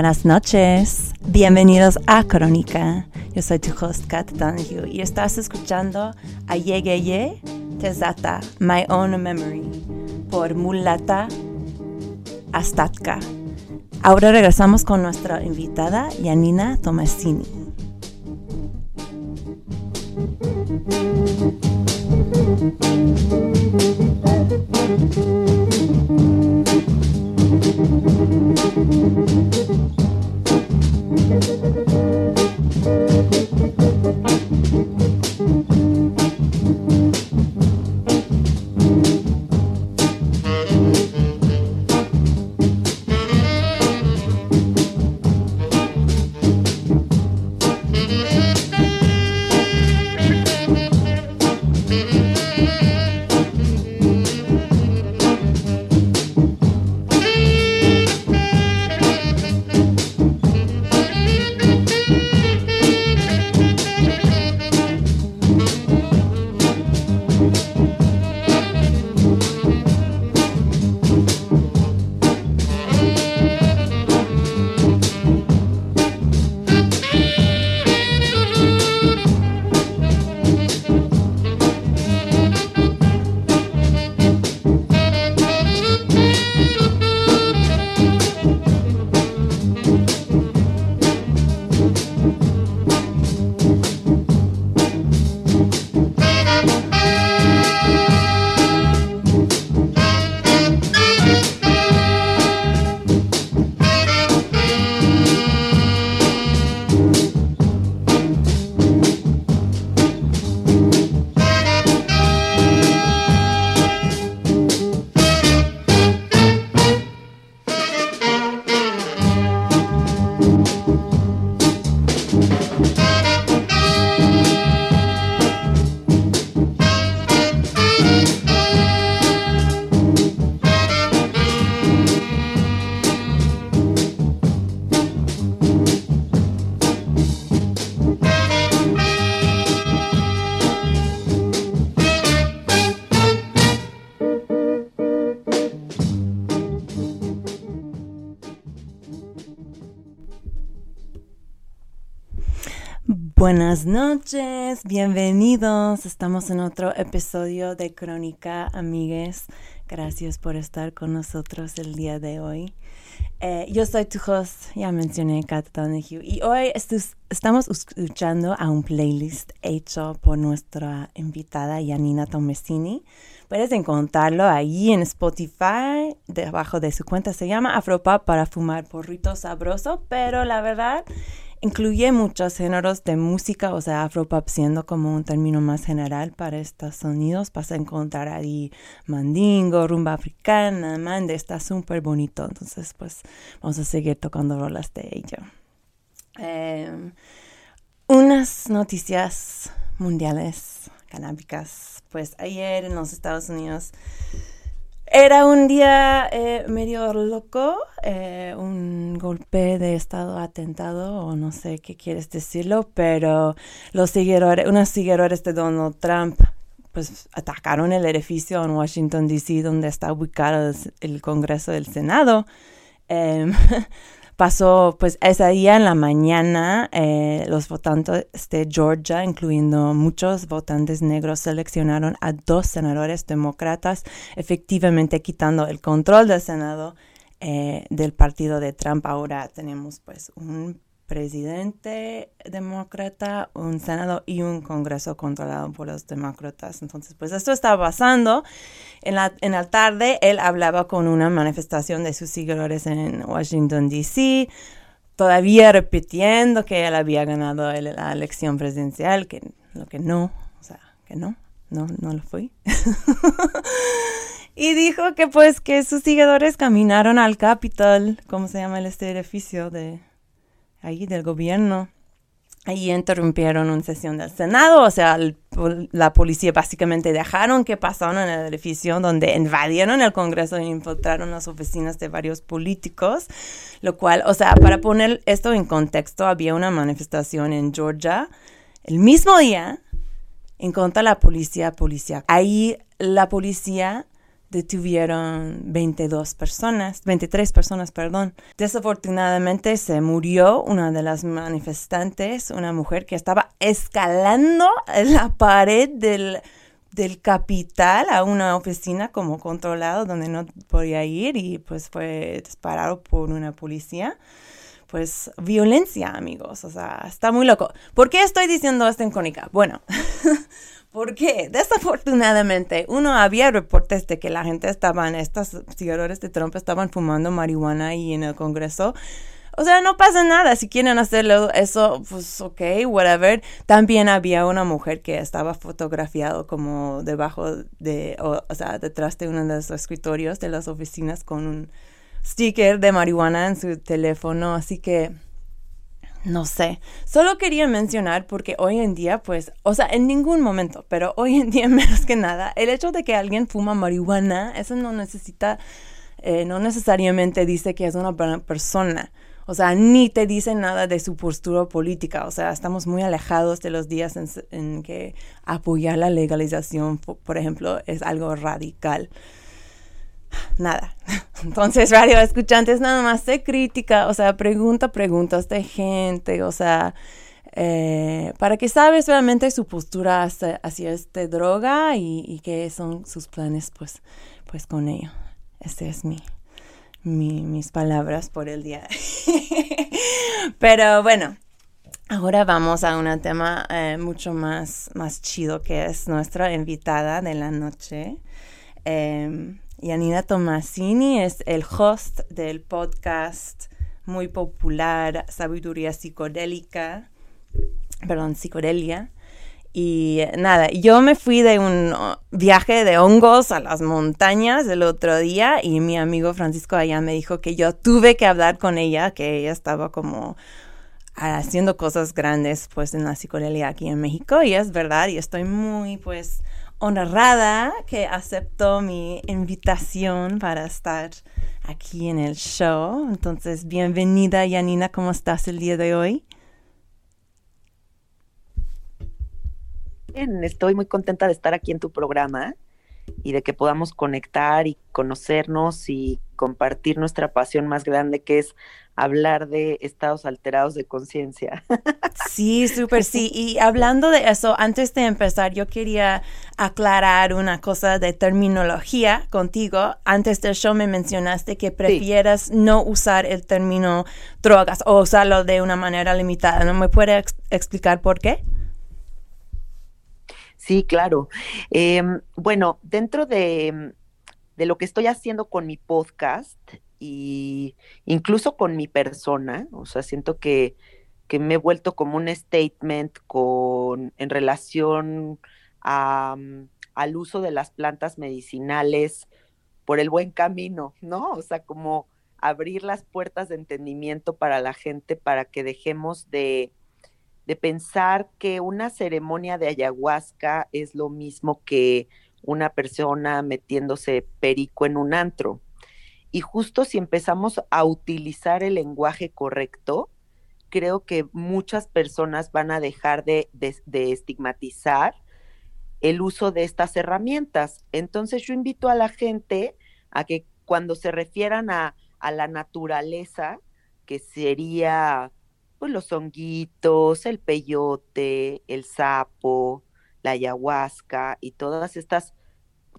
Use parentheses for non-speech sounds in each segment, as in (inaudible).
Buenas noches, bienvenidos a Crónica. Yo soy tu host Kat Donahue y estás escuchando a Yegeye Tezata, My Own Memory, por Mulata Astatka. Ahora regresamos con nuestra invitada Yanina Tomasini. Buenas noches, bienvenidos. Estamos en otro episodio de Crónica, amigues. Gracias por estar con nosotros el día de hoy. Eh, yo soy tu host, ya mencioné Kat Donahue, y hoy estamos escuchando a un playlist hecho por nuestra invitada Yanina Tomesini. Puedes encontrarlo ahí en Spotify, debajo de su cuenta. Se llama Afropop para fumar porrito sabroso, pero la verdad incluye muchos géneros de música, o sea, afropop siendo como un término más general para estos sonidos. Vas a encontrar ahí mandingo, rumba africana, mande, está súper bonito. Entonces, pues vamos a seguir tocando rolas de ello. Em, unas noticias mundiales canábicas. Pues ayer en los Estados Unidos era un día eh, medio loco, eh, un golpe de estado atentado, o no sé qué quieres decirlo, pero los seguidores, unos seguidores de Donald Trump, pues atacaron el edificio en Washington, D.C., donde está ubicado el Congreso del Senado. Em, (laughs) pasó pues ese día en la mañana eh, los votantes de Georgia, incluyendo muchos votantes negros, seleccionaron a dos senadores demócratas, efectivamente quitando el control del Senado eh, del partido de Trump. Ahora tenemos pues un presidente demócrata, un senado y un congreso controlado por los demócratas. Entonces, pues esto estaba pasando. En la, en la tarde, él hablaba con una manifestación de sus seguidores en Washington, D.C., todavía repitiendo que él había ganado la elección presidencial, que lo que no, o sea, que no, no, no lo fue. (laughs) y dijo que pues que sus seguidores caminaron al Capitol, ¿cómo se llama este edificio de ahí del gobierno. Ahí interrumpieron una sesión del Senado, o sea, la policía básicamente dejaron que pasaron en el edificio donde invadieron el Congreso e infiltraron las oficinas de varios políticos, lo cual, o sea, para poner esto en contexto, había una manifestación en Georgia el mismo día en contra de la policía policía. Ahí la policía detuvieron 22 personas, 23 personas, perdón. Desafortunadamente se murió una de las manifestantes, una mujer que estaba escalando la pared del, del capital a una oficina como controlado donde no podía ir y pues fue disparado por una policía pues violencia, amigos. O sea, está muy loco. ¿Por qué estoy diciendo esto en Cónica? Bueno, (laughs) porque desafortunadamente uno había reportes de que la gente estaban, estos seguidores de Trump estaban fumando marihuana y en el Congreso. O sea, no pasa nada. Si quieren hacerlo eso, pues ok, whatever. También había una mujer que estaba fotografiado como debajo de, o, o sea, detrás de uno de los escritorios de las oficinas con un sticker de marihuana en su teléfono, así que no sé, solo quería mencionar porque hoy en día, pues, o sea, en ningún momento, pero hoy en día (laughs) menos que nada, el hecho de que alguien fuma marihuana, eso no necesita, eh, no necesariamente dice que es una buena persona. O sea, ni te dice nada de su postura política. O sea, estamos muy alejados de los días en, en que apoyar la legalización, por ejemplo, es algo radical nada. (laughs) Entonces, radio escuchantes nada más se crítica, o sea, pregunta preguntas de gente, o sea, eh, para que sabes realmente su postura hacia, esta droga y, qué son sus planes, pues, pues con ello. Este es mi, mis palabras por el día. (laughs) Pero bueno, ahora vamos a un tema eh, mucho más, más chido que es nuestra invitada de la noche. Em, Yanina Tomasini es el host del podcast muy popular Sabiduría Psicodélica, perdón, Psicodelia. Y nada, yo me fui de un viaje de hongos a las montañas el otro día y mi amigo Francisco allá me dijo que yo tuve que hablar con ella, que ella estaba como haciendo cosas grandes pues en la psicodelia aquí en México y es verdad y estoy muy pues honrada que aceptó mi invitación para estar aquí en el show. Entonces, bienvenida, Yanina, ¿cómo estás el día de hoy? Bien, estoy muy contenta de estar aquí en tu programa y de que podamos conectar y conocernos y compartir nuestra pasión más grande que es hablar de estados alterados de conciencia. (laughs) Sí, súper, sí. Y hablando de eso, antes de empezar, yo quería aclarar una cosa de terminología contigo. Antes del show me mencionaste que prefieras no usar el término drogas o usarlo de una manera limitada. ¿No me puede explicar por qué? Sí, claro. Em, bueno, dentro de, de lo que estoy haciendo con mi podcast, y incluso con mi persona, o sea, siento que, me he vuelto como un statement con, en relación mm, al uso de las plantas medicinales por el buen camino, ¿no? O sea, como abrir las puertas de entendimiento para la gente para que dejemos de, de pensar que una ceremonia de ayahuasca es lo mismo que una persona metiéndose perico en un antro. Y justo si empezamos a utilizar el lenguaje correcto, creo que muchas personas van a dejar de, estigmatizar el uso de estas herramientas. Entonces yo invito a la gente a que cuando se refieran a, la naturaleza, que sería pues, los honguitos, el peyote, el sapo, la ayahuasca y todas estas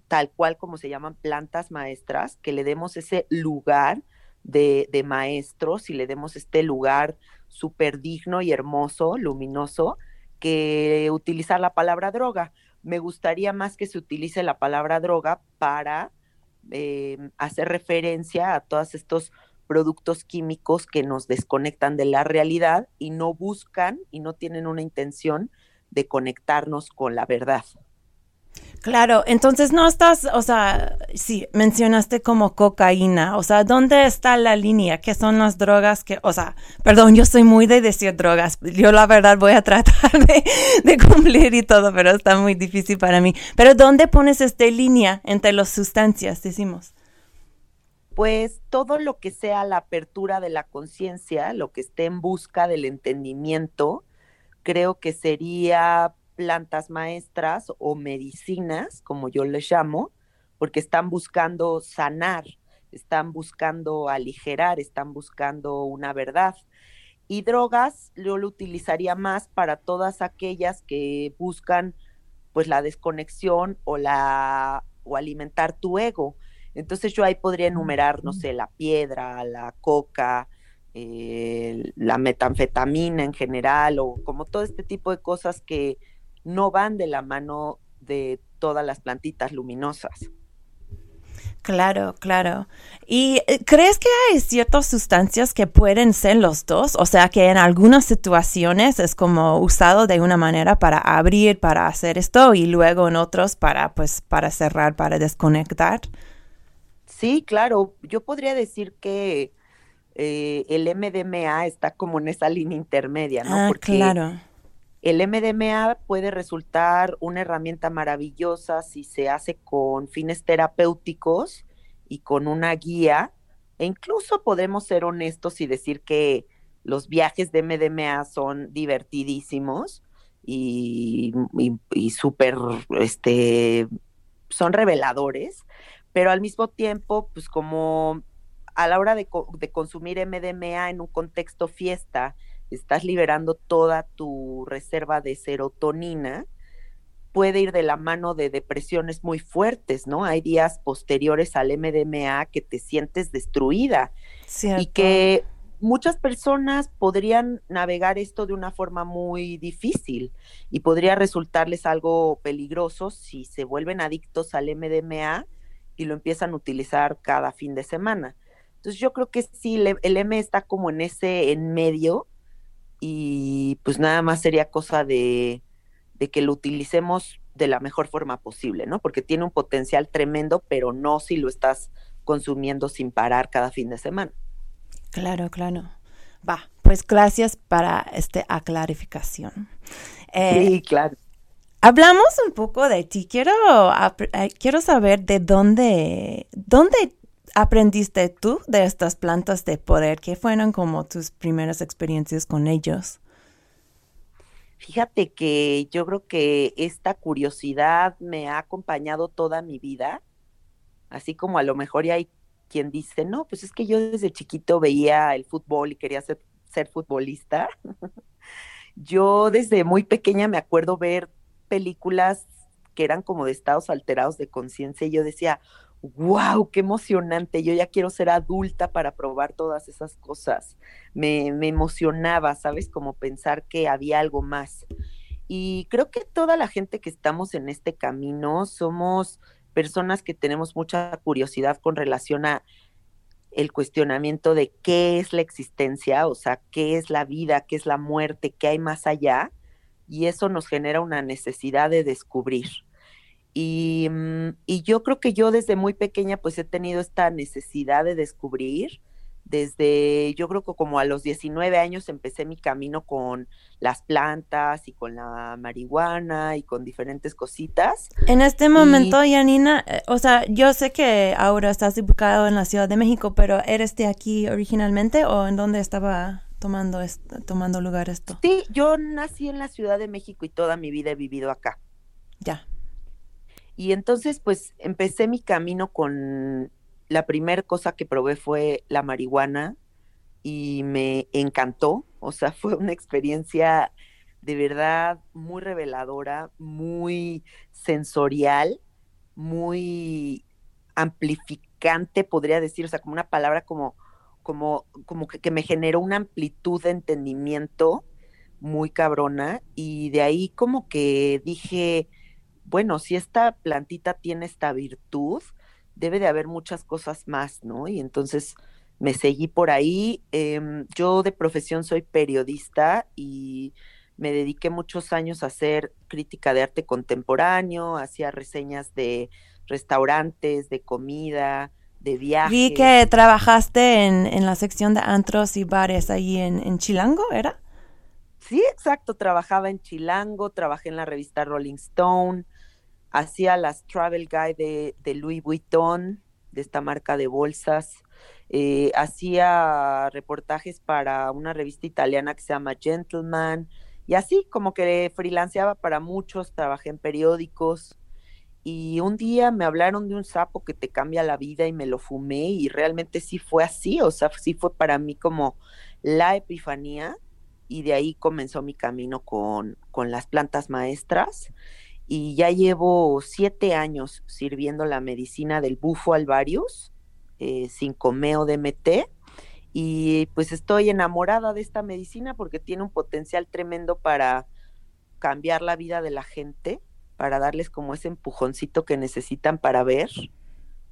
tal cual como se llaman plantas maestras, que le demos ese lugar de, maestros y le demos este lugar súper digno y hermoso, luminoso, que utilizar la palabra droga. Me gustaría más que se utilice la palabra droga para eh, hacer referencia a todos estos productos químicos que nos desconectan de la realidad y no buscan y no tienen una intención de conectarnos con la verdad. Claro, entonces no estás, o sea, sí, mencionaste como cocaína, o sea, ¿dónde está la línea? ¿Qué son las drogas que, o sea, perdón, yo soy muy de decir drogas, yo la verdad voy a (laughs) tratar de, cumplir y todo, pero está muy difícil para mí. Pero ¿dónde pones esta línea entre las sustancias, decimos? Pues todo lo que sea la apertura de la conciencia, lo que esté en busca del entendimiento, creo que sería plantas maestras o medicinas, como yo les llamo, porque están buscando sanar, están buscando aligerar, están buscando una verdad. Y drogas yo lo utilizaría más para todas aquellas que buscan pues la desconexión o la o alimentar tu ego. Entonces yo ahí podría enumerar, no sé, la piedra, la coca, eh, la metanfetamina en general o como todo este tipo de cosas que no van de la mano de todas las plantitas luminosas. Claro, claro. ¿Y eh, crees que hay ciertas sustancias que pueden ser los dos? O sea, que en algunas situaciones es como usado de una manera para abrir, para hacer esto, y luego en otros para, pues, para cerrar, para desconectar. Sí, claro. Yo podría decir que eh, el MDMA está como en esa línea intermedia, ¿no? Ah, claro el MDMA puede resultar una herramienta maravillosa si se hace con fines terapéuticos y con una guía. E incluso podemos ser honestos y decir que los viajes de MDMA son divertidísimos y, súper, este, son reveladores, pero al mismo tiempo, pues como a la hora de, de consumir MDMA en un contexto fiesta, estás liberando toda tu reserva de serotonina, puede ir de la mano de depresiones muy fuertes, ¿no? Hay días posteriores al MDMA que te sientes destruida y que muchas personas podrían navegar esto de una forma muy difícil y podría resultarles algo peligroso si se vuelven adictos al MDMA y lo empiezan a utilizar cada fin de semana. Entonces yo creo que sí, el M está como en ese en medio y pues nada más sería cosa de, que lo utilicemos de la mejor forma posible, ¿no? Porque tiene un potencial tremendo, pero no si lo estás consumiendo sin parar cada fin de semana. Claro, claro. Va, pues gracias para esta aclarificación. Eh, sí, claro. Hablamos un poco de ti. Quiero, eh, quiero saber de dónde, dónde aprendiste tú de estas plantas de poder? ¿Qué fueron como tus primeras experiencias con ellos? Fíjate que yo creo que esta curiosidad me ha acompañado toda mi vida, así como a lo mejor hay quien dice, no, pues es que yo desde chiquito veía el fútbol y quería ser, ser futbolista. (laughs) yo desde muy pequeña me acuerdo ver películas que eran como de estados alterados de conciencia y yo decía, wow, qué emocionante, yo ya quiero ser adulta para probar todas esas cosas. Me, me, emocionaba, ¿sabes? Como pensar que había algo más. Y creo que toda la gente que estamos en este camino somos personas que tenemos mucha curiosidad con relación a el cuestionamiento de qué es la existencia, o sea, qué es la vida, qué es la muerte, qué hay más allá, y eso nos genera una necesidad de descubrir. Mm, y, yo creo que yo desde muy pequeña pues he tenido esta necesidad de descubrir. Desde, yo creo que como a los 19 años empecé mi camino con las plantas y con la marihuana y con diferentes cositas. En este momento, Yanina, eh, o sea, yo sé que ahora estás ubicado en la Ciudad de México, pero ¿eres de aquí originalmente o en dónde estaba tomando, tomando lugar esto? Sí, yo nací en la Ciudad de México y toda mi vida he vivido acá. Ya. Y entonces, pues empecé mi camino con la primera cosa que probé fue la marihuana y me encantó. O sea, (laughs) fue una experiencia de verdad muy reveladora, muy sensorial, muy amplificante, podría decir, o sea, como una palabra como, como, como que, me generó una amplitud de entendimiento muy cabrona y de ahí como que dije, bueno, si esta plantita tiene esta virtud, debe de haber muchas cosas más, ¿no? Y entonces me seguí por ahí. Em, yo de profesión soy periodista y me dediqué muchos años a hacer crítica de arte contemporáneo, hacía reseñas de restaurantes, de comida, de viajes. Vi que trabajaste en, la sección de antros y bares ahí en, en Chilango, ¿era? Sí, exacto, trabajaba en Chilango, trabajé en la revista Rolling Stone, hacía las travel guide de, Louis Vuitton, de esta marca de bolsas, eh, hacía reportajes para una revista italiana que se llama Gentleman, y así como que freelanceaba para muchos, trabajé en periódicos, y un día me hablaron de un sapo que te cambia la vida y me lo fumé y realmente sí fue así, o sea, sí fue para mí como la epifanía y de ahí comenzó mi camino con, con las plantas maestras y ya llevo siete años sirviendo la medicina del bufo alvarius, eh, sin comeo DMT, y pues estoy enamorada de esta medicina porque tiene un potencial tremendo para cambiar la vida de la gente, para darles como ese empujoncito que necesitan para ver,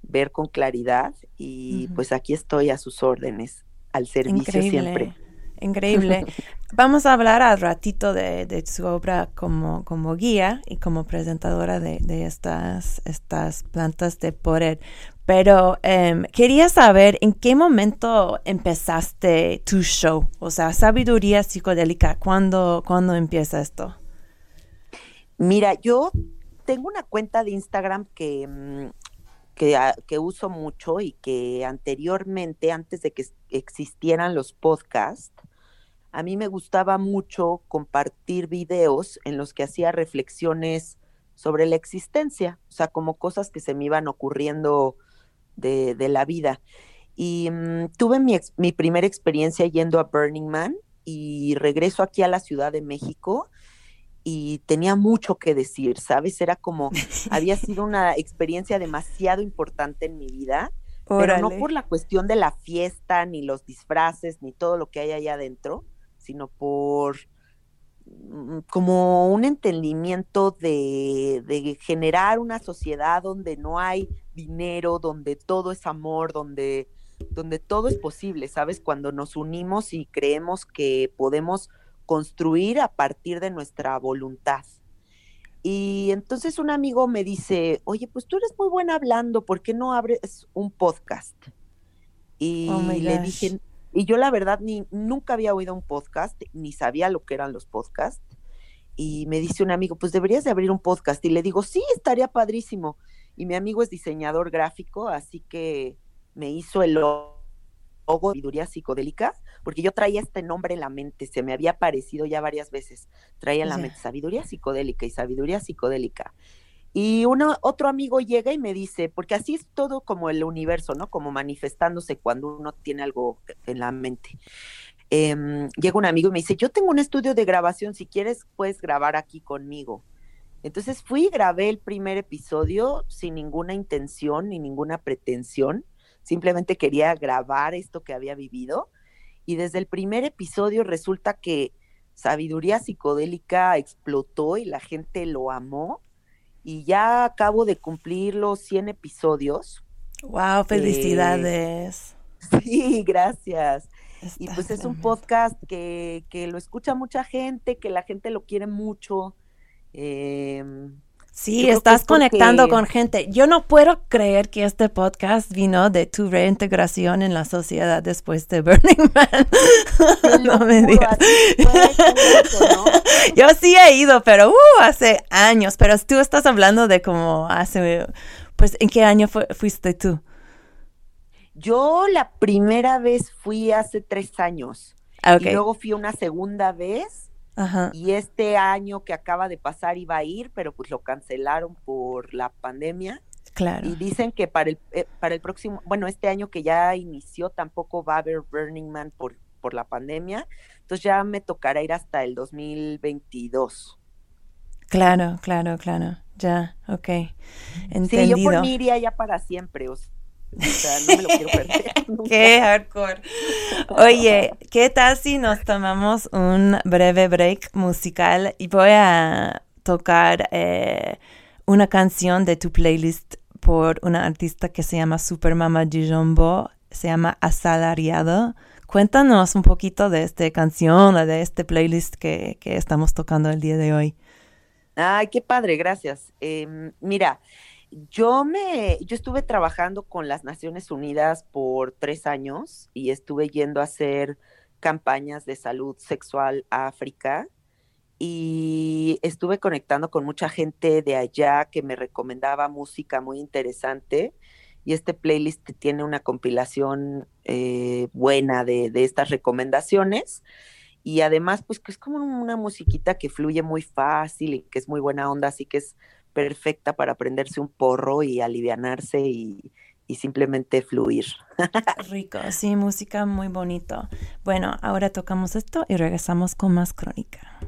ver con claridad, y pues aquí estoy a sus órdenes, al servicio siempre. Increíble. (laughs) Vamos a hablar al ratito de, su obra como, como, guía y como presentadora de, estas, estas plantas de poder. Pero em, quería saber en qué momento empezaste tu show, o sea, sabiduría psicodélica, ¿cuándo, ¿cuándo empieza esto? Mira, yo tengo una cuenta de Instagram que, mm, ah, que, uso mucho y que anteriormente, antes de que existieran los podcasts, a mí me gustaba mucho compartir videos en los que hacía reflexiones sobre la existencia, o sea, como cosas que se me iban ocurriendo de, la vida. Y mm, tuve mi, mi, primera experiencia yendo a Burning Man y regreso aquí a la Ciudad de México y tenía mucho que decir, ¿sabes? Era como, había sido una experiencia demasiado importante en mi vida, pero no por la cuestión de la fiesta, ni los disfraces, ni todo lo que hay allá adentro, sino por mm, como un entendimiento de, de, generar una sociedad donde no hay dinero, donde todo es amor, donde, donde todo es posible, ¿sabes? Cuando nos unimos y creemos que podemos construir a partir de nuestra voluntad. Y entonces un amigo me dice, oye, pues tú eres muy buena hablando, ¿por qué no abres un podcast? Y oh le dije, y yo la verdad ni nunca había oído un podcast, ni sabía lo que eran los podcasts. Y me dice un amigo, pues deberías de abrir un podcast. Y le digo, sí, estaría padrísimo. Y mi amigo es diseñador gráfico, así que me hizo el logo de sabiduría psicodélica, porque yo traía este nombre en la mente, se me había aparecido ya varias veces. Traía en la mente sabiduría psicodélica y sabiduría psicodélica. Y uno, otro amigo llega y me dice, porque así es todo como el universo, ¿no? Como manifestándose cuando uno tiene algo en la mente. Em, llega un amigo y me dice, yo tengo un estudio de grabación, si quieres puedes grabar aquí conmigo. Entonces fui y grabé el primer episodio sin ninguna intención ni ninguna pretensión, simplemente quería grabar esto que había vivido. Y desde el primer episodio resulta que Sabiduría Psicodélica explotó y la gente lo amó y ya acabo de cumplir los 100 episodios. ¡Wow! ¡Felicidades! (laughs) sí, gracias. y pues es un podcast que, que, lo escucha mucha gente, que la gente lo quiere mucho. Eh, Sí, estás conectando con gente. Yo no puedo creer que este podcast vino de tu reintegración en la sociedad después de Burning Man. (laughs) no me digas. (laughs) Yo sí he ido, pero uh, hace años. Pero tú estás hablando de como hace, pues, ¿en qué año fuiste tú? Yo la primera vez fui hace tres años. Ah, y luego fui una segunda vez y este año que acaba de pasar iba a ir, pero pues lo cancelaron por la pandemia. Claro. Y dicen que para el, eh, para el próximo, bueno, este año que ya inició tampoco va a haber Burning Man por, por la pandemia. Entonces ya me tocará ir hasta el 2022. Claro, claro, claro. Ya, ok. Entendido. Sí, yo por mí iría ya para siempre. O o sea, no me lo quiero perder. (laughs) (laughs) Qué hardcore. Oye, ¿qué tal si nos tomamos un breve break musical y voy a tocar eh, una canción de tu playlist por una artista que se llama Supermama Dijombo, se llama Asalariado. Cuéntanos un poquito de esta canción o de este playlist que, que, estamos tocando el día de hoy. Ay, qué padre, gracias. Eh, mira, yo me, yo estuve trabajando con las Naciones Unidas por tres años y estuve yendo a hacer campañas de salud sexual a África y estuve conectando con mucha gente de allá que me recomendaba música muy interesante y este playlist tiene una compilación eh, buena de, de estas recomendaciones y además pues que es como una musiquita que fluye muy fácil y que es muy buena onda, así que es perfecta para prenderse un porro y alivianarse y, y simplemente fluir. (laughs) Rico, sí, música muy bonito. Bueno, ahora tocamos esto y regresamos con más crónica.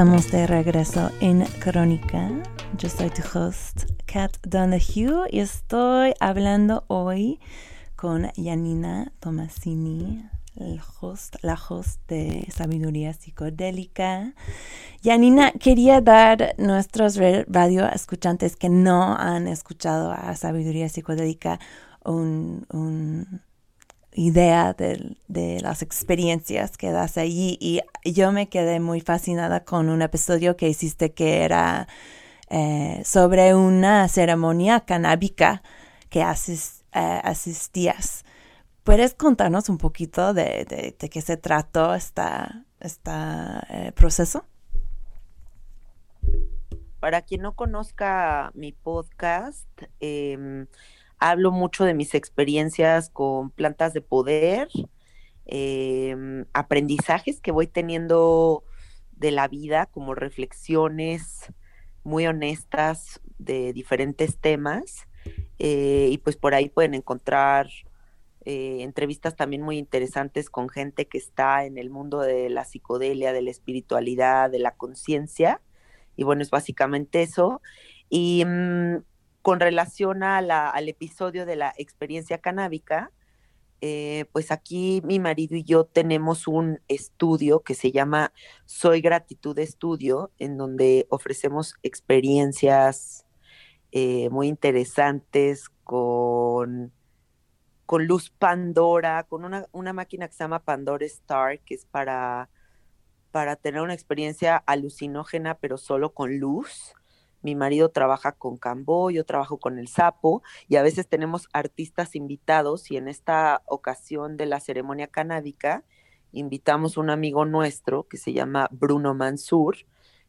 Estamos de regreso en Crónica. Yo soy tu host, Kat Donahue, y estoy hablando hoy con Janina Tomasini, la host de Sabiduría Psicodélica. Janina, quería dar nuestros radio escuchantes que no han escuchado a Sabiduría Psicodélica un idea de, las experiencias que das allí y yo me quedé muy fascinada con un episodio que hiciste que era eh, sobre una ceremonia canábica que eh, asistías. ¿Puedes contarnos un poquito de, qué se trató este esta, eh, proceso? Para quien no conozca mi podcast, em, hablo mucho de mis experiencias con plantas de poder, em, aprendizajes que voy teniendo de la vida, como reflexiones muy honestas de diferentes temas. Eh, y pues por ahí pueden encontrar eh, entrevistas también muy interesantes con gente que está en el mundo de la psicodelia, de la espiritualidad, de la conciencia. Y bueno, es básicamente eso. Y mm, con relación al episodio de la experiencia canábica, eh, pues aquí mi marido y yo tenemos un estudio que se llama Soy Gratitud Estudio, en donde ofrecemos experiencias eh, muy interesantes con, con luz Pandora, con una, una, máquina que se llama Pandora Star, que es para, para tener una experiencia alucinógena, pero solo con luz mi marido trabaja con Cambo, yo trabajo con el Sapo y a veces tenemos artistas invitados y en esta ocasión de la ceremonia canábica invitamos un amigo nuestro que se llama Bruno Mansur,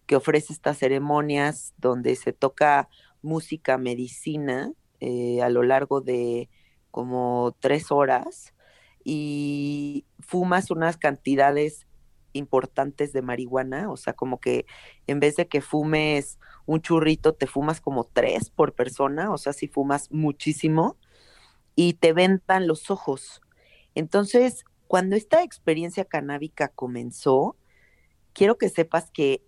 que ofrece estas ceremonias donde se toca música medicina eh, a lo largo de como tres horas y fumas unas cantidades importantes de marihuana, o sea, como que en vez de que fumes un churrito, te fumas como tres por persona, o sea, si fumas muchísimo, y te ventan los ojos. Entonces, cuando esta experiencia canábica comenzó, quiero que sepas que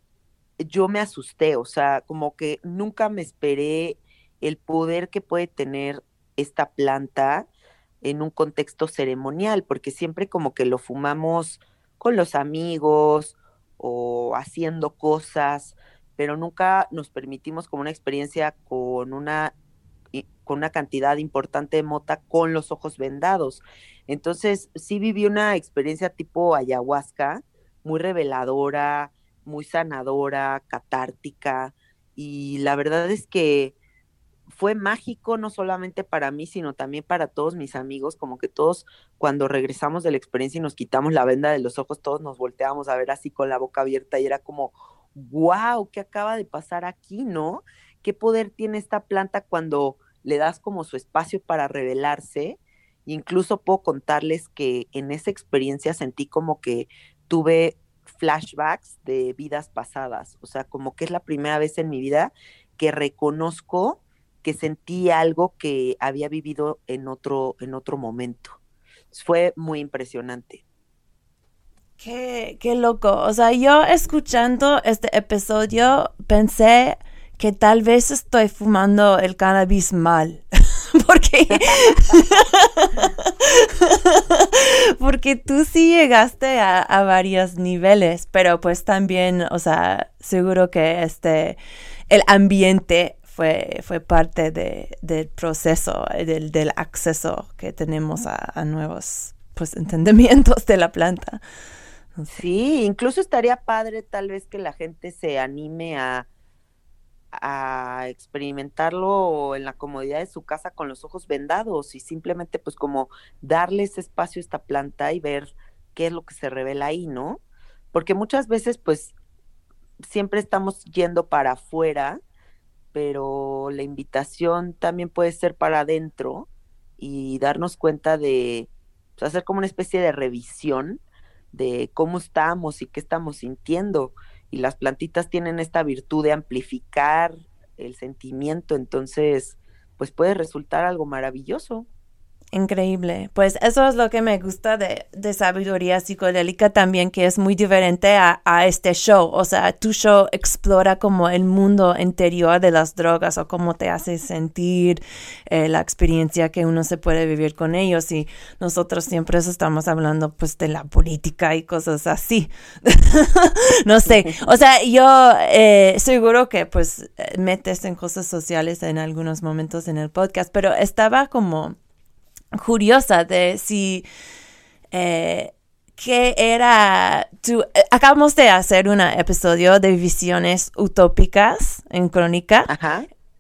yo me asusté, o sea, como que nunca me esperé el poder que puede tener esta planta en un contexto ceremonial, porque siempre como que lo fumamos con los amigos o haciendo cosas, pero nunca nos permitimos como una experiencia con una, con una cantidad importante de mota con los ojos vendados. Entonces, sí viví una experiencia tipo ayahuasca, muy reveladora, muy sanadora, catártica, y la verdad es que fue mágico no solamente para mí, sino también para todos mis amigos, como que todos cuando regresamos de la experiencia y nos quitamos la venda de los ojos, todos nos volteábamos a ver así con la boca abierta y era como, wow, ¿qué acaba de pasar aquí, no? ¿Qué poder tiene esta planta cuando le das como su espacio para revelarse? Incluso puedo contarles que en esa experiencia sentí como que tuve flashbacks de vidas pasadas, o sea, como que es la primera vez en mi vida que reconozco que sentí algo que había vivido en otro, en otro momento. Fue muy impresionante. Qué, qué loco. O sea, yo escuchando este episodio pensé que tal vez estoy fumando el cannabis mal. (laughs) porque, (laughs) porque tú sí llegaste a, a, varios niveles, pero pues también, o sea, seguro que este, el ambiente fue, fue parte de, del proceso, del, del, acceso que tenemos a, nuevos pues, (laughs) entendimientos de la planta. Sí, incluso estaría padre tal vez que la gente se anime a, a experimentarlo en la comodidad de su casa con los ojos vendados y simplemente pues como darle ese espacio a esta planta y ver qué es lo que se revela ahí, ¿no? Porque muchas veces pues siempre estamos yendo para afuera pero la invitación también puede ser para adentro y darnos cuenta de pues, hacer como una especie de revisión de cómo estamos y qué estamos sintiendo. Y las plantitas tienen esta virtud de amplificar el sentimiento, entonces, pues puede resultar algo maravilloso. Increíble. Pues eso es lo que me gusta de, de sabiduría psicodélica también, que es muy diferente a, a, este show. O sea, tu show explora como el mundo interior de las drogas o cómo te hace sentir, eh, la experiencia que uno se puede vivir con ellos. Y nosotros siempre estamos hablando pues de la política y cosas así. (laughs) no sé. O sea, yo eh, seguro que pues metes en cosas sociales en algunos momentos en el podcast, pero estaba como curiosa de si eh, qué era tu eh, acabamos de hacer un episodio de visiones utópicas en crónica.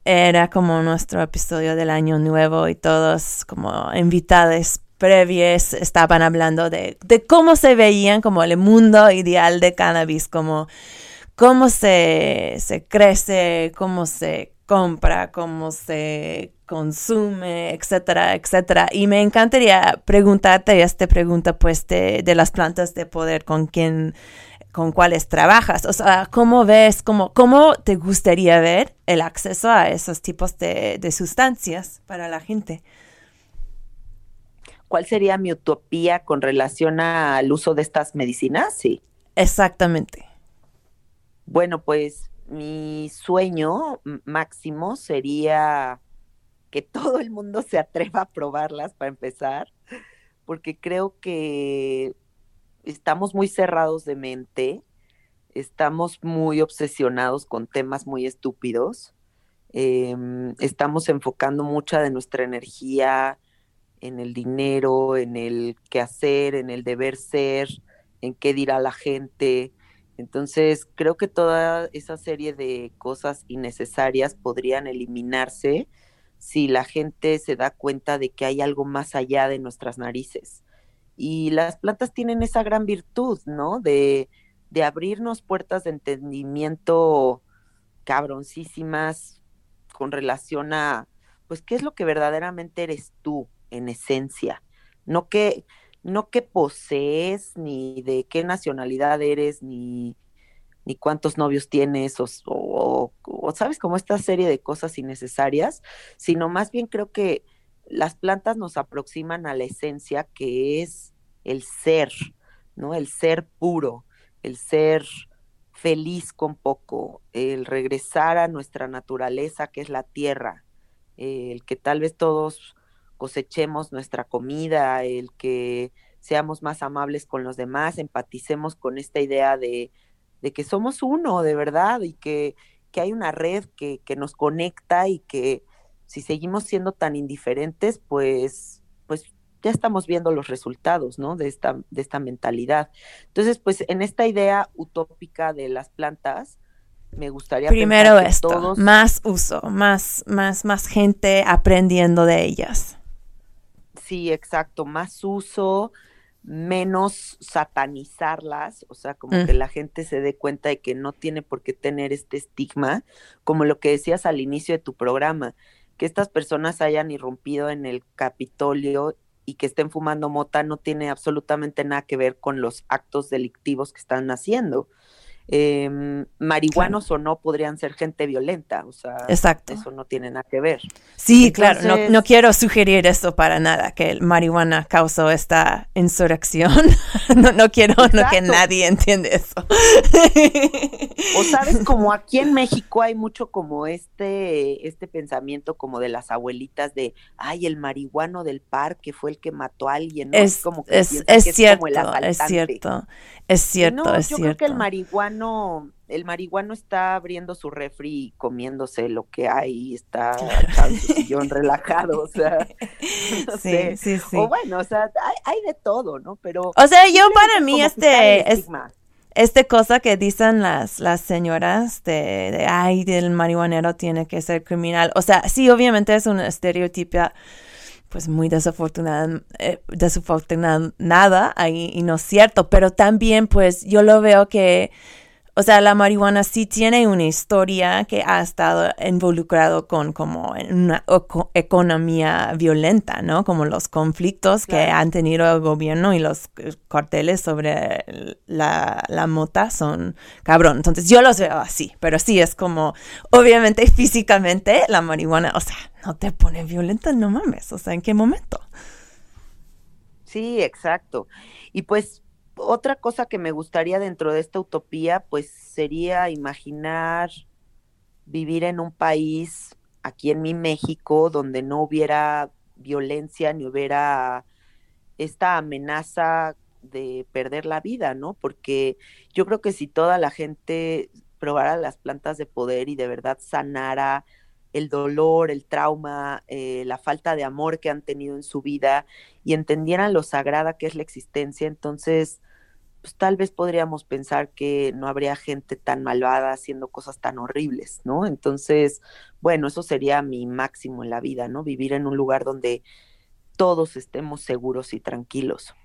Era como nuestro episodio del año nuevo y todos como invitados previos estaban hablando de, de cómo se veían como el mundo ideal de cannabis como cómo se, se crece cómo se compra, cómo se consume, etcétera, etcétera. Y me encantaría preguntarte esta pregunta, pues, de, las plantas de poder con quién, con cuáles trabajas. O sea, ¿cómo ves, cómo, cómo te gustaría ver el acceso a esos tipos de, de sustancias para la gente? ¿Cuál sería mi utopía con relación al uso de estas medicinas? Sí. Exactamente. Bueno, pues mi sueño máximo sería que todo el mundo se atreva a probarlas para empezar, porque creo que estamos muy cerrados de mente, estamos muy obsesionados con temas muy estúpidos, em, estamos enfocando mucha de nuestra energía en el dinero, en el qué hacer, en el deber ser, en qué dirá la gente, entonces, creo que toda esa serie de cosas innecesarias podrían eliminarse si la gente se da cuenta de que hay algo más allá de nuestras narices. Y las plantas tienen esa gran virtud, ¿no? De, de abrirnos puertas de entendimiento cabroncísimas con relación a, pues, qué es lo que verdaderamente eres tú en esencia. No que, no qué posees, ni de qué nacionalidad eres, ni, ni cuántos novios tienes, o, sabes, como esta serie de cosas innecesarias, sino más bien creo que las plantas nos aproximan a la esencia que es el ser, ¿no? El ser puro, el ser feliz con poco, el regresar a nuestra naturaleza que es la tierra, el que tal vez todos cosechemos nuestra comida, el que seamos más amables con los demás, empaticemos con esta idea de, que somos uno, de verdad, y que, hay una red que, nos conecta y que si seguimos siendo tan indiferentes, pues, pues ya estamos viendo los resultados, ¿no? De esta, de esta mentalidad. Entonces, pues en esta idea utópica de las plantas, me gustaría primero esto, más uso, más, más, más gente aprendiendo de ellas. Sí, exacto, más uso, menos satanizarlas, o sea, como mm. que la gente se dé cuenta de que no tiene por qué tener este estigma, como lo que decías al inicio de tu programa, que estas personas hayan irrumpido en el Capitolio y que estén fumando mota no tiene absolutamente nada que ver con los actos delictivos que están haciendo eh, marihuanos o no podrían ser gente violenta, o sea, Exacto. eso no tiene nada que ver. Sí, claro, no, no, quiero sugerir eso para nada, que el marihuana causó esta insurrección. (laughs) no, no quiero que nadie entiende eso. (laughs) o sabes, como aquí en México hay mucho como este, este pensamiento como de las abuelitas de, ay, el marihuano del parque fue el que mató a alguien, Es, como es, cierto, es, cierto, es cierto, es cierto, es yo creo que el marihuano el marihuano está abriendo su refri y comiéndose lo que hay, está en su sillón relajado, o sea, (laughs) (laughs) sí, sí, sí. O bueno, o sea, hay, de todo, ¿no? Pero. O sea, yo para mí este es este cosa que dicen las, las señoras de, de, ay, del marihuanero tiene que ser criminal. O sea, sí, obviamente es un estereotipo pues muy desafortunada, eh, desafortunada ahí y no es cierto, pero también pues yo lo veo que o sea, la marihuana sí tiene una historia que ha estado involucrado con como una economía violenta, ¿no? Como los conflictos que han tenido el gobierno y los carteles sobre la, la mota son cabrón. Entonces yo los veo así, pero sí es como, obviamente (laughs) físicamente la marihuana, o sea, no te pone violenta, no mames, o sea, ¿en qué momento? Sí, exacto. Y pues otra cosa que me gustaría dentro de esta utopía, pues sería imaginar vivir en un país, aquí en mi México, donde no hubiera violencia ni hubiera esta amenaza de perder la vida, ¿no? Porque yo creo que si toda la gente probara las plantas de poder y de verdad sanara el dolor, el trauma, eh, la falta de amor que han tenido en su vida y entendieran lo sagrada que es la existencia, entonces pues tal vez podríamos pensar que no habría gente tan malvada haciendo cosas tan horribles, ¿no? Entonces, bueno, eso sería mi máximo en la vida, ¿no? Vivir en un lugar donde todos estemos seguros y tranquilos.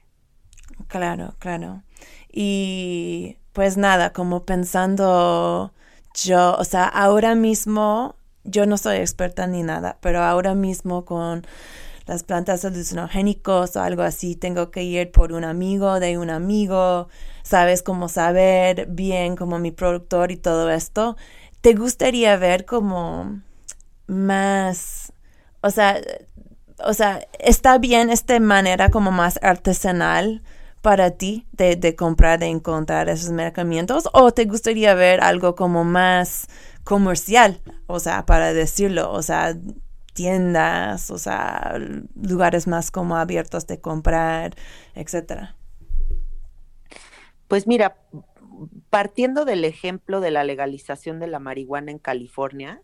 Claro, claro. Y pues nada, como pensando yo, o sea, ahora mismo, yo no soy experta ni nada, pero ahora mismo con las plantas alucinogénicos o algo así, tengo que ir por un amigo de un amigo, sabes cómo saber bien como mi productor y todo esto. ¿Te gustaría ver como más, o sea, o sea, está bien esta manera como más artesanal para ti de, de comprar, de encontrar esos medicamentos o te gustaría ver algo como más comercial, o sea, para decirlo, o sea, tiendas, o sea, lugares más como abiertos de comprar, etcétera? Pues mira, partiendo del ejemplo de la legalización de la marihuana en California,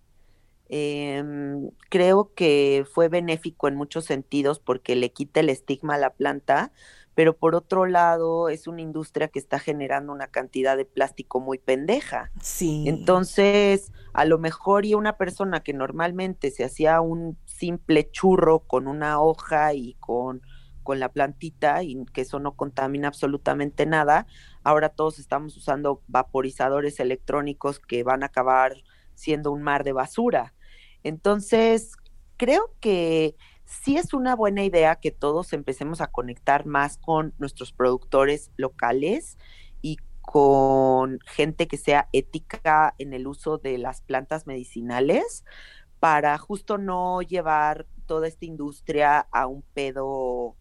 em, creo que fue benéfico en muchos sentidos porque le quita el estigma a la planta, pero por otro lado es una industria que está generando una cantidad de plástico muy pendeja. Sí. Entonces, a lo mejor y una persona que normalmente se hacía un simple churro con una hoja y con, con la plantita y que eso no contamina absolutamente nada, ahora todos estamos usando vaporizadores electrónicos que van a acabar siendo un mar de basura. Entonces, creo que sí es una buena idea que todos empecemos a conectar más con nuestros productores locales y con gente que sea ética en el uso de las plantas medicinales para justo no llevar toda esta industria a un pedo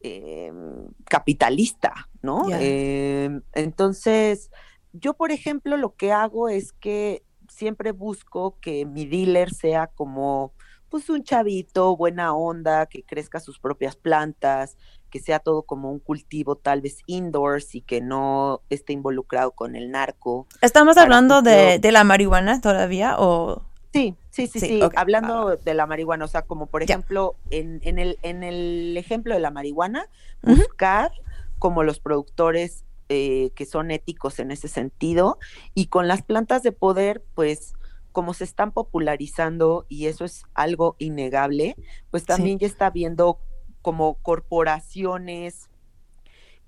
em, capitalista, ¿no? Em, entonces, yo, por ejemplo, lo que hago es que siempre busco que mi dealer sea como pues un chavito, buena onda, que crezca sus propias plantas, que sea todo como un cultivo tal vez indoors y que no esté involucrado con el narco. ¿Estamos hablando de, la marihuana todavía o...? Sí, sí, sí, sí, hablando de la marihuana, o sea, como por ejemplo, en, en, el, en el ejemplo de la marihuana, buscar como los productores eh, que son éticos en ese sentido y con las plantas de poder, pues como se están popularizando y eso es algo innegable, pues también ya está viendo como corporaciones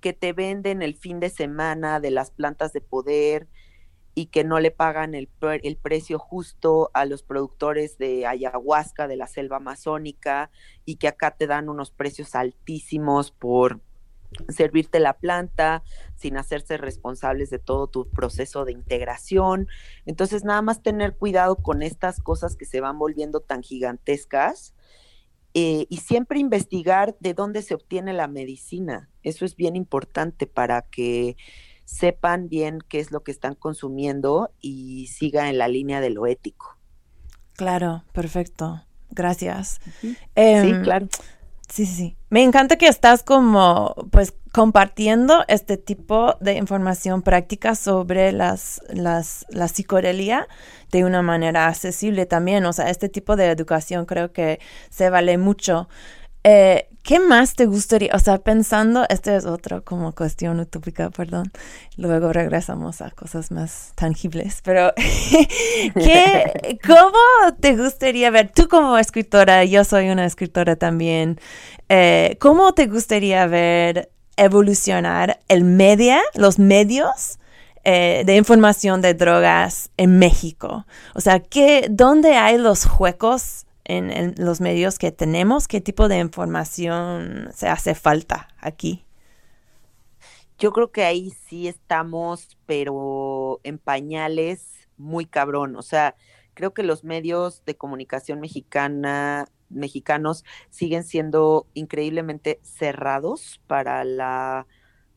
que te venden el fin de semana de las plantas de poder y que no le pagan el, el, precio justo a los productores de ayahuasca de la selva amazónica y que acá te dan unos precios altísimos por servirte la planta sin hacerse responsables de todo tu proceso de integración. Entonces, nada más tener cuidado con estas cosas que se van volviendo tan gigantescas eh, y siempre investigar de dónde se obtiene la medicina. Eso es bien importante para que sepan bien qué es lo que están consumiendo y siga en la línea de lo ético. Claro, perfecto. Gracias. sí, em, claro. Sí, sí, sí. Me encanta que estás como, pues, compartiendo este tipo de información práctica sobre las, las, la psicodelia de una manera accesible también. O sea, este tipo de educación creo que se vale mucho. Eh, ¿Qué más te gustaría? O sea, pensando, esta es otra como cuestión utópica, perdón. Luego regresamos a cosas más tangibles. Pero, (laughs) ¿qué, (laughs) ¿cómo te gustaría ver? Tú como escritora, yo soy una escritora también. Eh, ¿Cómo te gustaría ver evolucionar el media, los medios eh, de información de drogas en México? O sea, ¿qué, ¿dónde hay los huecos? en, los medios que tenemos? ¿Qué tipo de información se hace falta aquí? Yo creo que ahí sí estamos, pero en pañales muy cabrón. O sea, creo que los medios de comunicación mexicana mexicanos siguen siendo increíblemente cerrados para la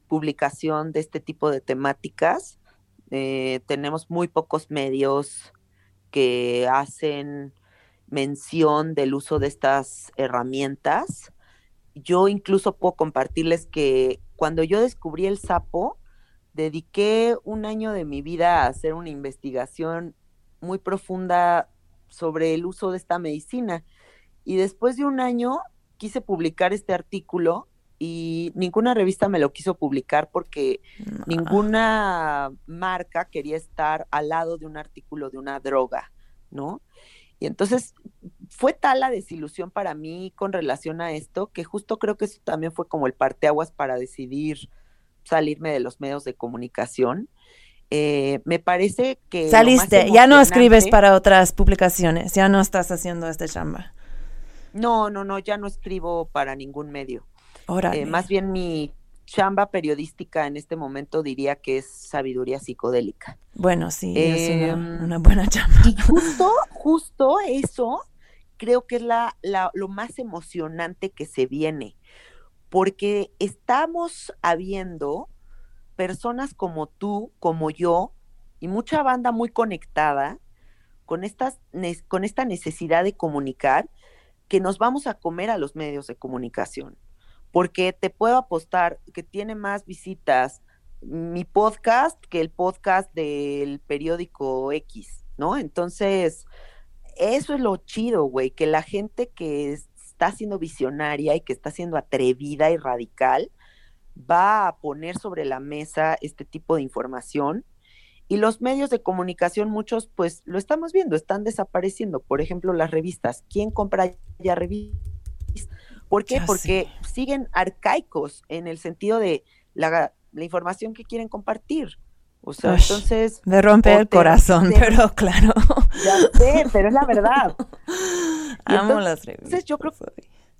publicación de este tipo de temáticas. Eh, tenemos muy pocos medios que hacen mención del uso de estas herramientas. Yo incluso puedo compartirles que cuando yo descubrí el sapo, dediqué un año de mi vida a hacer una investigación muy profunda sobre el uso de esta medicina. Y después de un año quise publicar este artículo y ninguna revista me lo quiso publicar porque ninguna marca quería estar al lado de un artículo de una droga, ¿no? Y entonces fue tal la desilusión para mí con relación a esto que justo creo que eso también fue como el parteaguas para decidir salirme de los medios de comunicación. Eh, me parece que... Saliste, ya no escribes para otras publicaciones, ya no estás haciendo este chamba. No, no, no, ya no escribo para ningún medio. Eh, más bien mi chamba periodística en este momento diría que es sabiduría psicodélica. Bueno, sí, es em, una, buena chamba. Y justo, justo eso creo que es la, lo más emocionante que se viene, porque estamos habiendo personas como tú, como yo, y mucha banda muy conectada con, estas, con esta necesidad de comunicar, que nos vamos a comer a los medios de comunicación porque te puedo apostar que tiene más visitas mi podcast que el podcast del periódico X, ¿no? Entonces, eso es lo chido, güey, que la gente que está siendo visionaria y que está siendo atrevida y radical va a poner sobre la mesa este tipo de información y los medios de comunicación, muchos, pues lo estamos viendo, están desapareciendo. Por ejemplo, las revistas. ¿Quién compra ya revistas? ¿Por qué? Porque siguen arcaicos en el sentido de la, información que quieren compartir. O sea, entonces. Me rompe el corazón, pero (laughs) claro. Ya sé, pero es la verdad. (laughs) Amo las revistas. Entonces, yo creo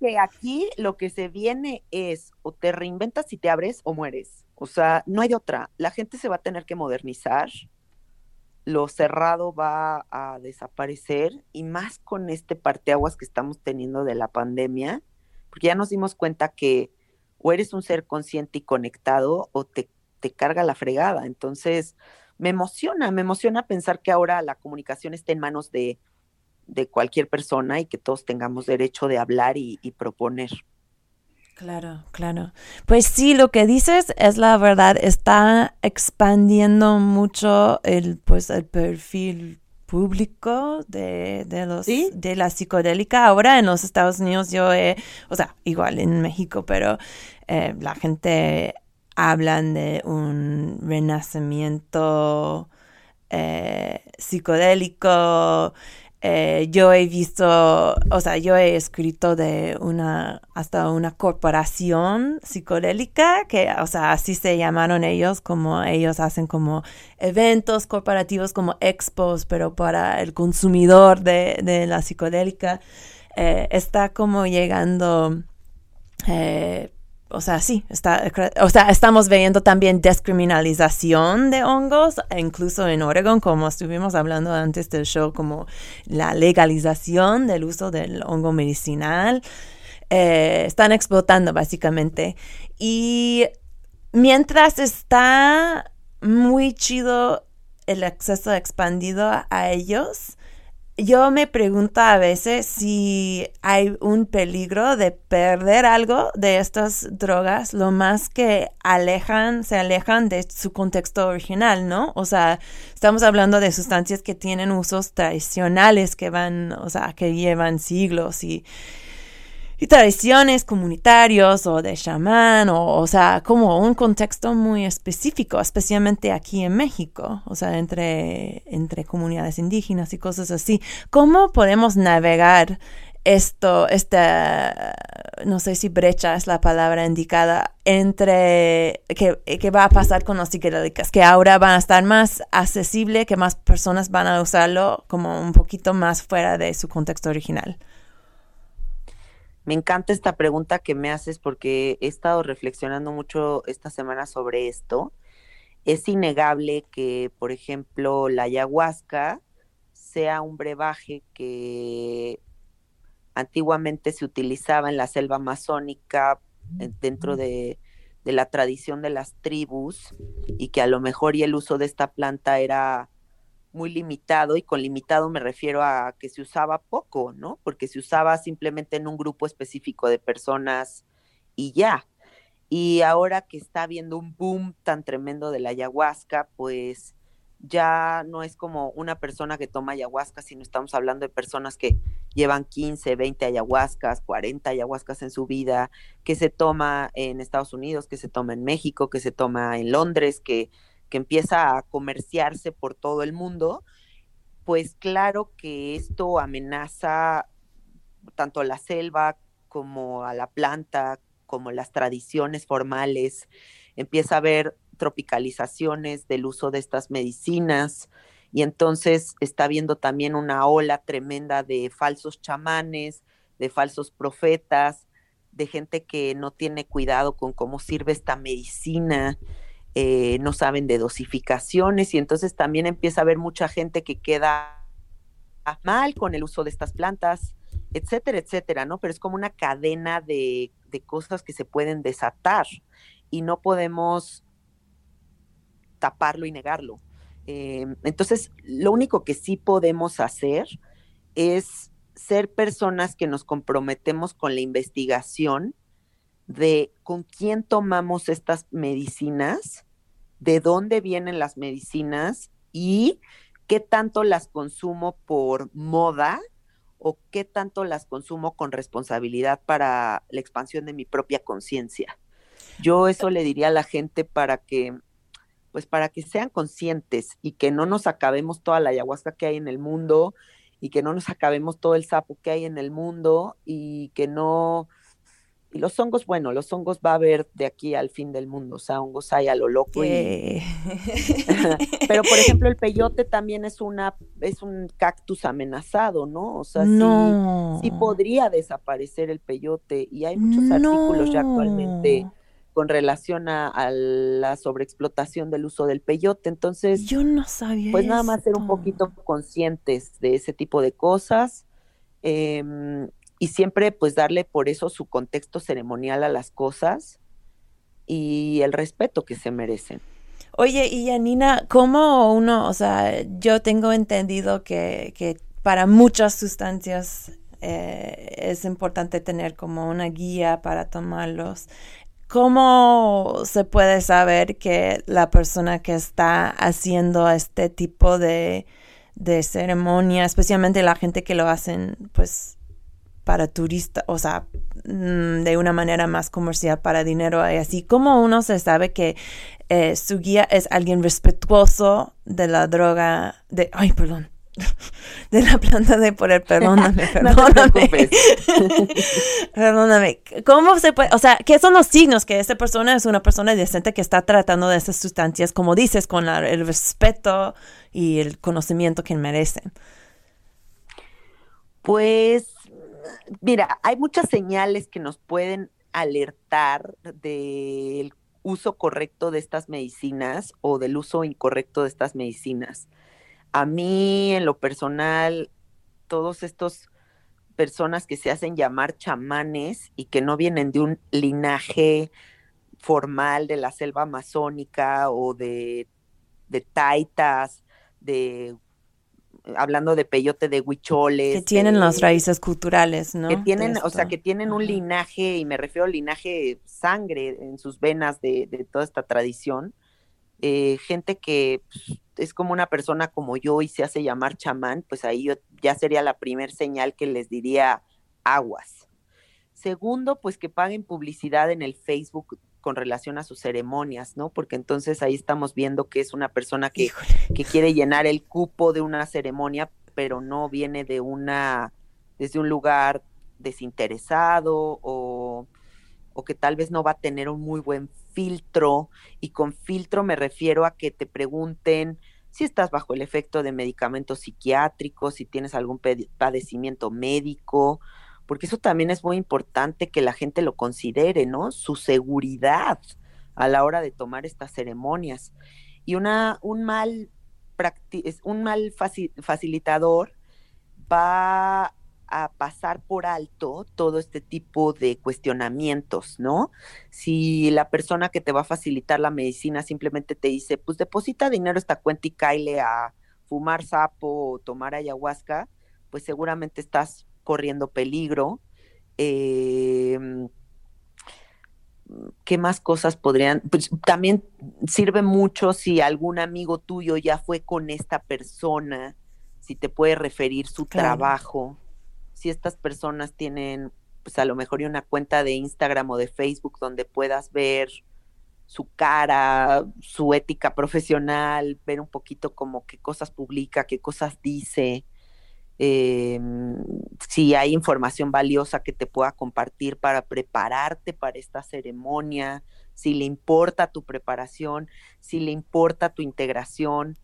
que aquí lo que se viene es o te reinventas y te abres o mueres. O sea, no hay de otra. La gente se va a tener que modernizar. Lo cerrado va a desaparecer y más con este parteaguas que estamos teniendo de la pandemia porque ya nos dimos cuenta que o eres un ser consciente y conectado o te, te carga la fregada. Entonces, me emociona, me emociona pensar que ahora la comunicación está en manos de, de cualquier persona y que todos tengamos derecho de hablar y, y, proponer. Claro, claro. Pues sí, lo que dices es la verdad, está expandiendo mucho el, pues, el perfil público de, de los de la psicodélica. Ahora en los Estados Unidos yo he, o sea, igual en México, pero eh, la gente hablan de un renacimiento eh, psicodélico eh, yo he visto, o sea, yo he escrito de una, hasta una corporación psicodélica, que, o sea, así se llamaron ellos, como ellos hacen como eventos corporativos como expos, pero para el consumidor de, de la psicodélica, eh, está como llegando eh, o sea, sí, está, o sea, estamos viendo también descriminalización de hongos, incluso en Oregon, como estuvimos hablando antes del show, como la legalización del uso del hongo medicinal. Eh, están explotando básicamente. Y mientras está muy chido el acceso expandido a ellos, yo me pregunto a veces si hay un peligro de perder algo de estas drogas, lo más que alejan, se alejan de su contexto original, ¿no? O sea, estamos hablando de sustancias que tienen usos tradicionales que van, o sea, que llevan siglos y y tradiciones comunitarios o de chamán, o, o sea, como un contexto muy específico, especialmente aquí en México, o sea, entre, entre comunidades indígenas y cosas así. ¿Cómo podemos navegar esto, esta, no sé si brecha es la palabra indicada, entre que, que va a pasar con los psicodélicos, que ahora van a estar más accesible, que más personas van a usarlo como un poquito más fuera de su contexto original. Me encanta esta pregunta que me haces porque he estado reflexionando mucho esta semana sobre esto. Es innegable que, por ejemplo, la ayahuasca sea un brebaje que antiguamente se utilizaba en la selva amazónica dentro de, de, la tradición de las tribus y que a lo mejor y el uso de esta planta era muy limitado y con limitado me refiero a que se usaba poco, ¿no? Porque se usaba simplemente en un grupo específico de personas y ya. Y ahora que está habiendo un boom tan tremendo de la ayahuasca, pues ya no es como una persona que toma ayahuasca, sino estamos hablando de personas que llevan 15, 20 ayahuascas, 40 ayahuascas en su vida, que se toma en Estados Unidos, que se toma en México, que se toma en Londres, que, que empieza a comerciarse por todo el mundo, pues claro que esto amenaza tanto a la selva como a la planta, como las tradiciones formales, empieza a haber tropicalizaciones del uso de estas medicinas y entonces está habiendo también una ola tremenda de falsos chamanes, de falsos profetas, de gente que no tiene cuidado con cómo sirve esta medicina, eh, no saben de dosificaciones y entonces también empieza a haber mucha gente que queda mal con el uso de estas plantas, etcétera, etcétera, ¿no? Pero es como una cadena de, de cosas que se pueden desatar y no podemos taparlo y negarlo. Em, entonces, lo único que sí podemos hacer es ser personas que nos comprometemos con la investigación de con quién tomamos estas medicinas, de dónde vienen las medicinas y qué tanto las consumo por moda o qué tanto las consumo con responsabilidad para la expansión de mi propia conciencia. Yo eso le diría a la gente para que pues para que sean conscientes y que no nos acabemos toda la ayahuasca que hay en el mundo y que no nos acabemos todo el sapo que hay en el mundo y que no... Y los hongos, bueno, los hongos va a haber de aquí al fin del mundo, o sea, hongos hay a lo loco. (laughs) Pero, por ejemplo, el peyote también es una es un cactus amenazado, ¿no? O sea, sí, podría desaparecer el peyote y hay muchos artículos ya actualmente con relación a, la sobreexplotación del uso del peyote. Entonces, yo no sabía. Pues nada más ser un poquito conscientes de ese tipo de cosas em, y siempre pues darle por eso su contexto ceremonial a las cosas y el respeto que se merecen. Oye, y Janina, ¿cómo uno, o sea, yo tengo entendido que, que para muchas sustancias eh, es importante tener como una guía para tomarlos. ¿Cómo se puede saber que la persona que está haciendo este tipo de, ceremonia, especialmente la gente que lo hacen, pues, para turistas, o sea, mm, de una manera más comercial para dinero y así, ¿cómo uno se sabe que eh, su guía es alguien respetuoso de la droga, de, ay, perdón, (laughs) de la planta de poder, (laughs) perdóname, perdóname. (laughs) perdóname. ¿Cómo se puede, o sea, qué son los signos que esa persona es una persona decente que está tratando de esas sustancias, como dices, con el respeto y el conocimiento que merecen? Pues, mira, hay muchas señales que nos pueden alertar del uso correcto de estas medicinas o del uso incorrecto de estas medicinas. A mí en lo personal, todos estos personas que se hacen llamar chamanes y que no vienen de un linaje formal de la selva amazónica o de, de taitas, de hablando de peyote de huicholes. Que tienen las raíces culturales, ¿no? Que tienen, o sea, que tienen un linaje, y me refiero al linaje sangre en sus venas de, de toda esta tradición. Eh, gente que pues, es como una persona como yo y se hace llamar chamán, pues ahí ya sería la primer señal que les diría aguas. Segundo, pues que paguen publicidad en el Facebook con relación a sus ceremonias, ¿no? Porque entonces ahí estamos viendo que es una persona que, que quiere llenar el cupo de una ceremonia, pero no viene de una, desde un lugar desinteresado o, o que tal vez no va a tener un muy buen filtro, y con filtro me refiero a que te pregunten si estás bajo el efecto de medicamentos psiquiátricos, si tienes algún padecimiento médico, porque eso también es muy importante que la gente lo considere, ¿no? Su seguridad a la hora de tomar estas ceremonias. Y una, un mal, un mal facilitador va a pasar por alto todo este tipo de cuestionamientos, ¿no? Si la persona que te va a facilitar la medicina simplemente te dice, pues deposita dinero a esta cuenta y caile a fumar sapo o tomar ayahuasca, pues seguramente estás corriendo peligro. Em, ¿Qué más cosas podrían? Pues también sirve mucho si algún amigo tuyo ya fue con esta persona, si te puede referir su trabajo, si estas personas tienen, pues a lo mejor una cuenta de Instagram o de Facebook donde puedas ver su cara, su ética profesional, ver un poquito como qué cosas publica, qué cosas dice, em, si hay información valiosa que te pueda compartir para prepararte para esta ceremonia, si le importa tu preparación, si le importa tu integración.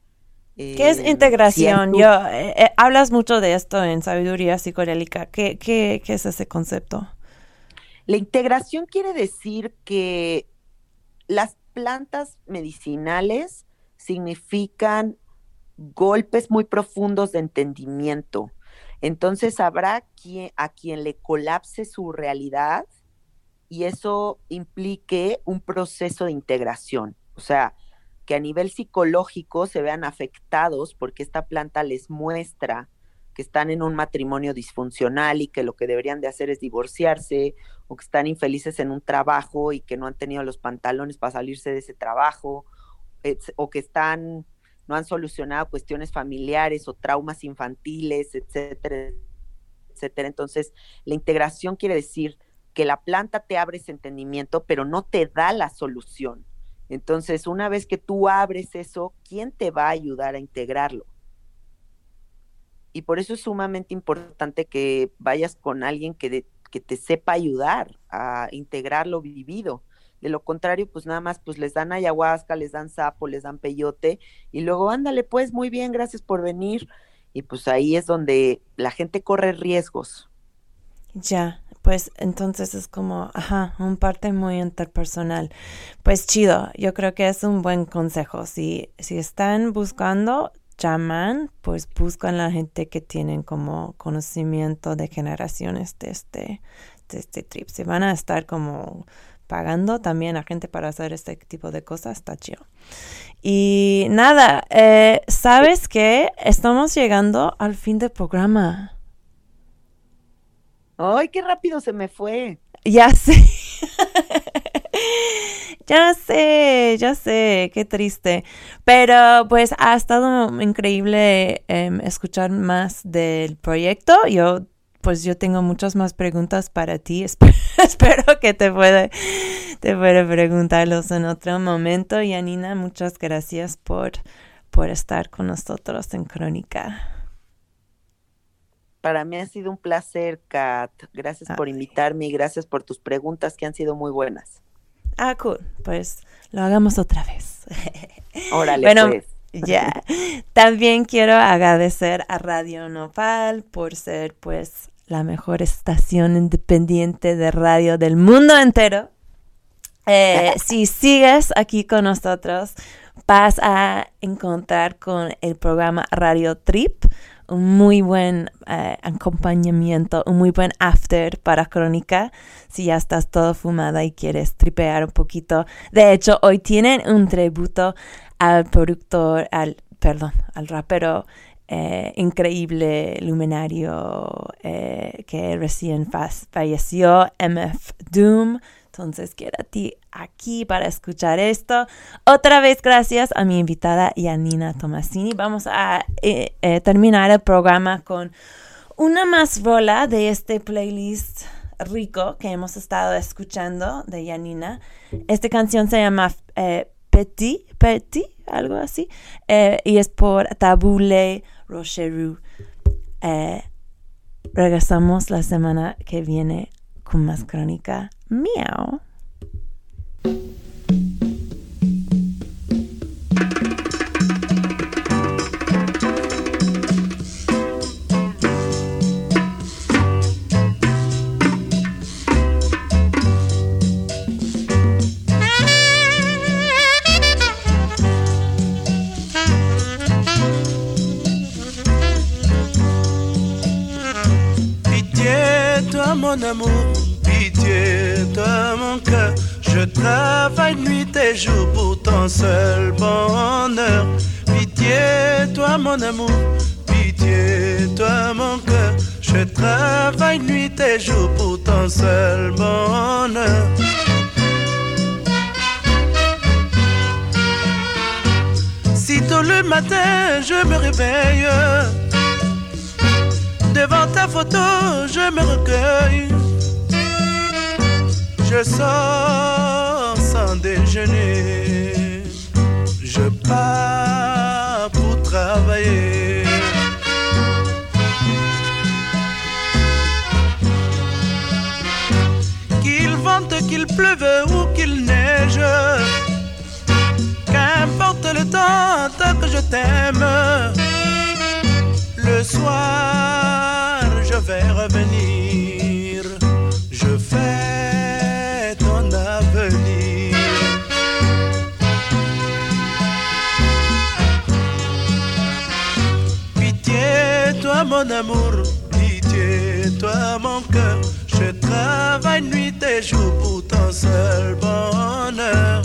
¿Qué es em, integración? Yo, eh, eh, hablas mucho de esto en sabiduría psicodélica. ¿Qué, qué, qué es ese concepto? La integración quiere decir que las plantas medicinales significan golpes muy profundos de entendimiento. Entonces habrá quien, a quien le colapse su realidad y eso implique un proceso de integración. O sea, que a nivel psicológico se vean afectados porque esta planta les muestra que están en un matrimonio disfuncional y que lo que deberían de hacer es divorciarse, o que están infelices en un trabajo y que no han tenido los pantalones para salirse de ese trabajo, o que están, no han solucionado cuestiones familiares o traumas infantiles, etcétera, etcétera. Entonces, la integración quiere decir que la planta te abre ese entendimiento, pero no te da la solución. Entonces, una vez que tú abres eso, ¿quién te va a ayudar a integrarlo? y por eso es sumamente importante que vayas con alguien que, que te sepa ayudar a integrar lo vivido. De lo contrario, pues nada más, pues les dan ayahuasca, les dan sapo, les dan peyote y luego ándale, pues muy bien, gracias por venir. Y pues ahí es donde la gente corre riesgos. Ya, pues entonces es como, ajá, un parte muy interpersonal. Pues chido, yo creo que es un buen consejo. Si, si están buscando, llaman, pues buscan la gente que tienen como conocimiento de generaciones de este, de este trip. Si van a estar como pagando también a gente para hacer este tipo de cosas, está chido. Y nada, eh, ¿sabes qué? Estamos llegando al fin del programa. ¡Ay, qué rápido se me fue! Ya sé. (laughs) Ya sé, ya sé, qué triste. Pero pues ha estado increíble em, escuchar más del proyecto. Yo pues yo tengo muchas más preguntas para ti. (laughs) Espero, que te pueda, te pueda preguntarlos en otro momento. Y Anina, muchas gracias por, por estar con nosotros en Crónica. Para mí ha sido un placer, Kat. Gracias por invitarme y gracias por tus preguntas que han sido muy buenas. Ah, cool. Pues lo hagamos otra vez. (laughs) Órale, bueno, pues. (laughs) Ya. También quiero agradecer a Radio Nopal por ser, pues, la mejor estación independiente de radio del mundo entero. Eh, (laughs) si sigues aquí con nosotros, vas a encontrar con el programa Radio Trip un muy buen eh, acompañamiento, un muy buen after para Crónica, si ya estás todo fumada y quieres tripear un poquito. De hecho, hoy tienen un tributo al productor, al, perdón, al rapero eh, increíble luminario eh, que recién falleció, MF Doom. Entonces, quédate aquí para escuchar esto. Otra vez, gracias a mi invitada Yanina Tomasini. Vamos a eh, terminar el programa con una más rola de este playlist rico que hemos estado escuchando de Yanina. Esta canción se llama Petit, Petit, algo así, y es por Tabule Rocheru. regresamos la semana que viene con más crónica. mon amour, pitié de mon cœur. Je travaille nuit et jour pour ton seul bonheur. Pitié toi mon amour, pitié toi mon cœur. Je travaille nuit et jour pour ton seul bonheur. Sitôt le matin, je me réveille Devant ta photo, je me recueille. Je sors sans déjeuner. Je pars pour travailler. Qu'il vente, qu'il pleuve ou qu'il neige. Qu'importe le temps, tant que je t'aime. Soir, je vais revenir. Je fais ton avenir. Pitié, toi mon amour, pitié, toi mon cœur. Je travaille nuit et jour pour ton seul bonheur.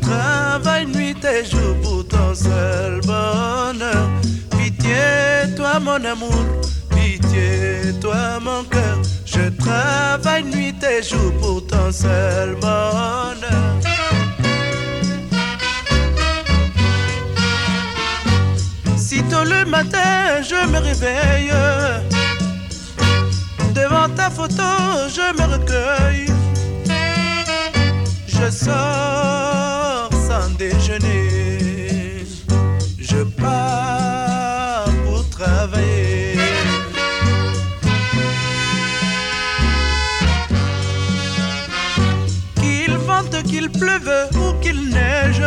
Travaille nuit et jour pour ton seul bonheur. Pitié, toi mon amour, pitié, toi mon cœur. Je travaille nuit et jour pour ton seul bonheur. Sitôt le matin, je me réveille. Devant ta photo, je me recueille. Je sors déjeuner. Je pars pour travailler. Qu'il vente, qu'il pleuve ou qu'il neige.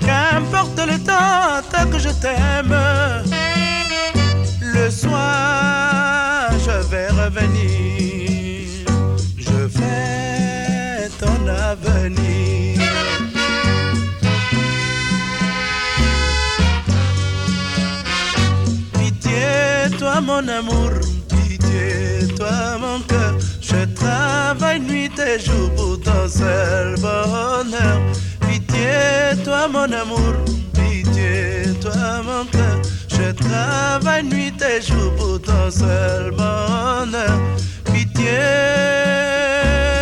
Qu'importe le temps, tant que je t'aime. Le soir, je vais revenir. Je fais ton avenir. Mon amour, pitié, toi mon cœur. Je travaille nuit et jour pour ton seul bonheur. Pitié, toi mon amour, pitié, toi mon cœur. Je travaille nuit et jour pour ton seul bonheur. Pitié. Pitié.